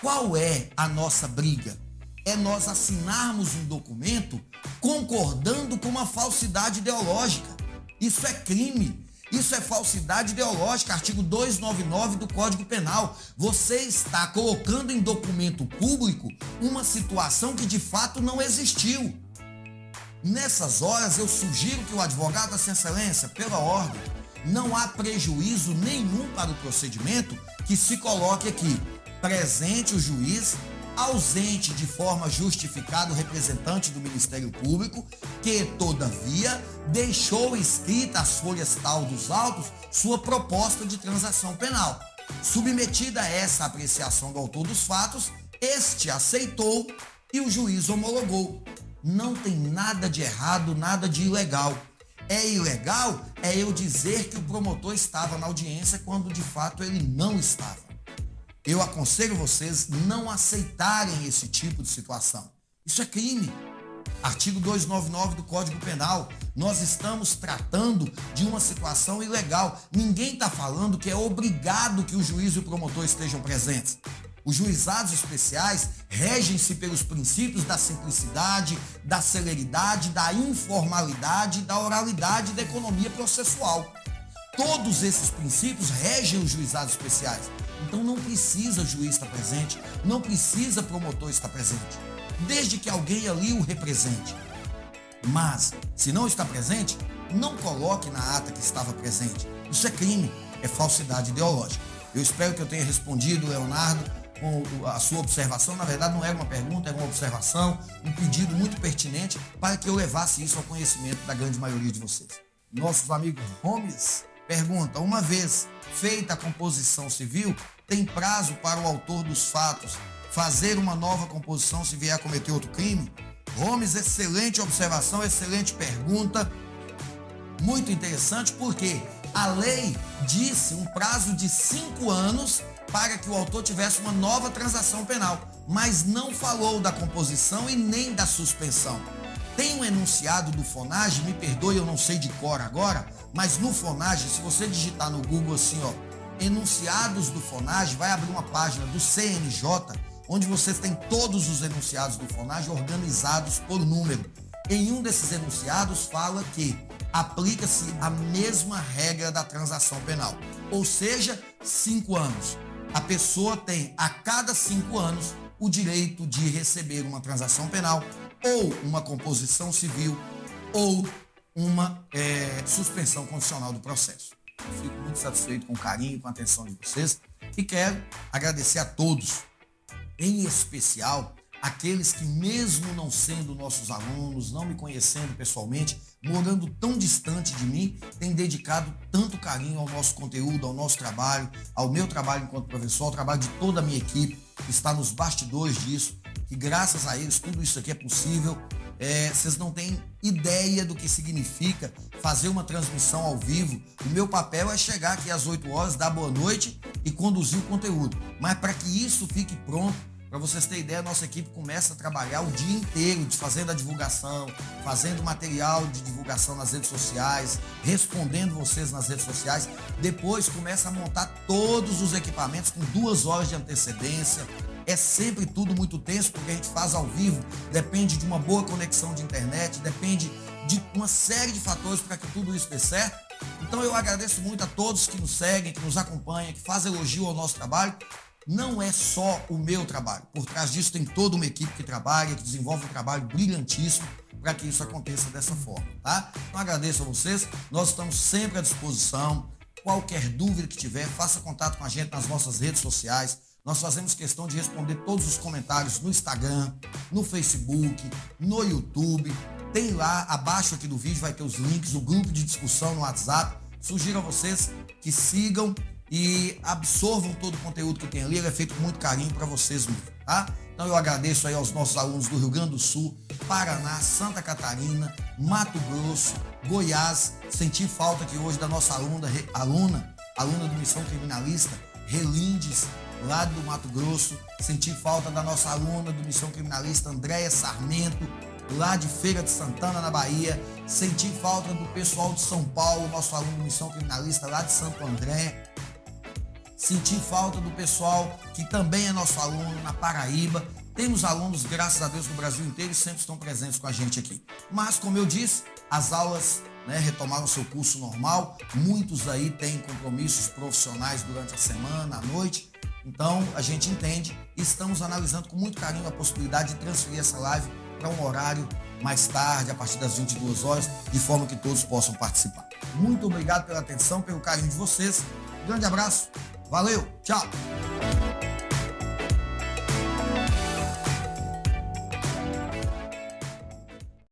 Qual é a nossa briga? É nós assinarmos um documento concordando com uma falsidade ideológica. Isso é crime. Isso é falsidade ideológica, artigo 299 do Código Penal. Você está colocando em documento público uma situação que de fato não existiu. Nessas horas, eu sugiro que o advogado, Sua Excelência, pela ordem, não há prejuízo nenhum para o procedimento que se coloque aqui. Presente o juiz, ausente de forma justificada o representante do Ministério Público, que, todavia, deixou escrita as folhas tal dos autos sua proposta de transação penal. Submetida a essa apreciação do autor dos fatos, este aceitou e o juiz homologou. Não tem nada de errado, nada de ilegal. É ilegal é eu dizer que o promotor estava na audiência quando de fato ele não estava. Eu aconselho vocês não aceitarem esse tipo de situação. Isso é crime. Artigo 299 do Código Penal. Nós estamos tratando de uma situação ilegal. Ninguém está falando que é obrigado que o juiz e o promotor estejam presentes. Os juizados especiais regem-se pelos princípios da simplicidade, da celeridade, da informalidade, da oralidade e da economia processual. Todos esses princípios regem os juizados especiais. Então não precisa juiz estar presente, não precisa promotor estar presente, desde que alguém ali o represente. Mas, se não está presente, não coloque na ata que estava presente. Isso é crime, é falsidade ideológica. Eu espero que eu tenha respondido, Leonardo, com a sua observação. Na verdade, não era uma pergunta, era uma observação, um pedido muito pertinente para que eu levasse isso ao conhecimento da grande maioria de vocês. Nossos amigos Gomes pergunta: uma vez feita a composição civil, tem prazo para o autor dos fatos fazer uma nova composição se vier a cometer outro crime? Gomes, excelente observação, excelente pergunta. Muito interessante, porque a lei disse um prazo de cinco anos para que o autor tivesse uma nova transação penal, mas não falou da composição e nem da suspensão. Tem um enunciado do FONAGE, me perdoe, eu não sei de cor agora, mas no FONAGE, se você digitar no Google assim, ó, enunciados do FONAGE, vai abrir uma página do CNJ, onde vocês têm todos os enunciados do FONAGE organizados por número. Em um desses enunciados fala que aplica-se a mesma regra da transação penal, ou seja, cinco anos. A pessoa tem a cada cinco anos o direito de receber uma transação penal ou uma composição civil ou uma é, suspensão condicional do processo. fico muito satisfeito com o carinho, com a atenção de vocês e quero agradecer a todos, em especial aqueles que, mesmo não sendo nossos alunos, não me conhecendo pessoalmente, morando tão distante de mim, têm dedicado tanto carinho ao nosso conteúdo, ao nosso trabalho, ao meu trabalho enquanto professor, ao trabalho de toda a minha equipe que está nos bastidores disso, que graças a eles tudo isso aqui é possível. É, vocês não têm ideia do que significa fazer uma transmissão ao vivo. O meu papel é chegar aqui às 8 horas, dar boa noite e conduzir o conteúdo. Mas para que isso fique pronto, para vocês terem ideia, a nossa equipe começa a trabalhar o dia inteiro, fazendo a divulgação, fazendo material de divulgação nas redes sociais, respondendo vocês nas redes sociais. Depois começa a montar todos os equipamentos com duas horas de antecedência. É sempre tudo muito tenso, porque a gente faz ao vivo, depende de uma boa conexão de internet, depende de uma série de fatores para que tudo isso dê certo. Então eu agradeço muito a todos que nos seguem, que nos acompanham, que fazem elogio ao nosso trabalho não é só o meu trabalho. Por trás disso tem toda uma equipe que trabalha, que desenvolve um trabalho brilhantíssimo para que isso aconteça dessa forma, tá? Então agradeço a vocês, nós estamos sempre à disposição. Qualquer dúvida que tiver, faça contato com a gente nas nossas redes sociais. Nós fazemos questão de responder todos os comentários no Instagram, no Facebook, no YouTube. Tem lá, abaixo aqui do vídeo, vai ter os links, o grupo de discussão no WhatsApp. Sugiro a vocês que sigam e absorvam todo o conteúdo que tem ali. Ele é feito com muito carinho para vocês tá? Então eu agradeço aí aos nossos alunos do Rio Grande do Sul, Paraná, Santa Catarina, Mato Grosso, Goiás. Senti falta aqui hoje da nossa aluna, aluna, aluna do Missão Criminalista, Relindes, lá do Mato Grosso. Senti falta da nossa aluna do Missão Criminalista, Andréia Sarmento, lá de Feira de Santana, na Bahia. Senti falta do pessoal de São Paulo, nosso aluno do Missão Criminalista, lá de Santo André. Senti falta do pessoal que também é nosso aluno na Paraíba. Temos alunos, graças a Deus, do Brasil inteiro e sempre estão presentes com a gente aqui. Mas, como eu disse, as aulas né, retomaram seu curso normal. Muitos aí têm compromissos profissionais durante a semana, à noite. Então, a gente entende e estamos analisando com muito carinho a possibilidade de transferir essa live para um horário mais tarde, a partir das 22 horas, de forma que todos possam participar. Muito obrigado pela atenção, pelo carinho de vocês. Grande abraço. Valeu. Tchau.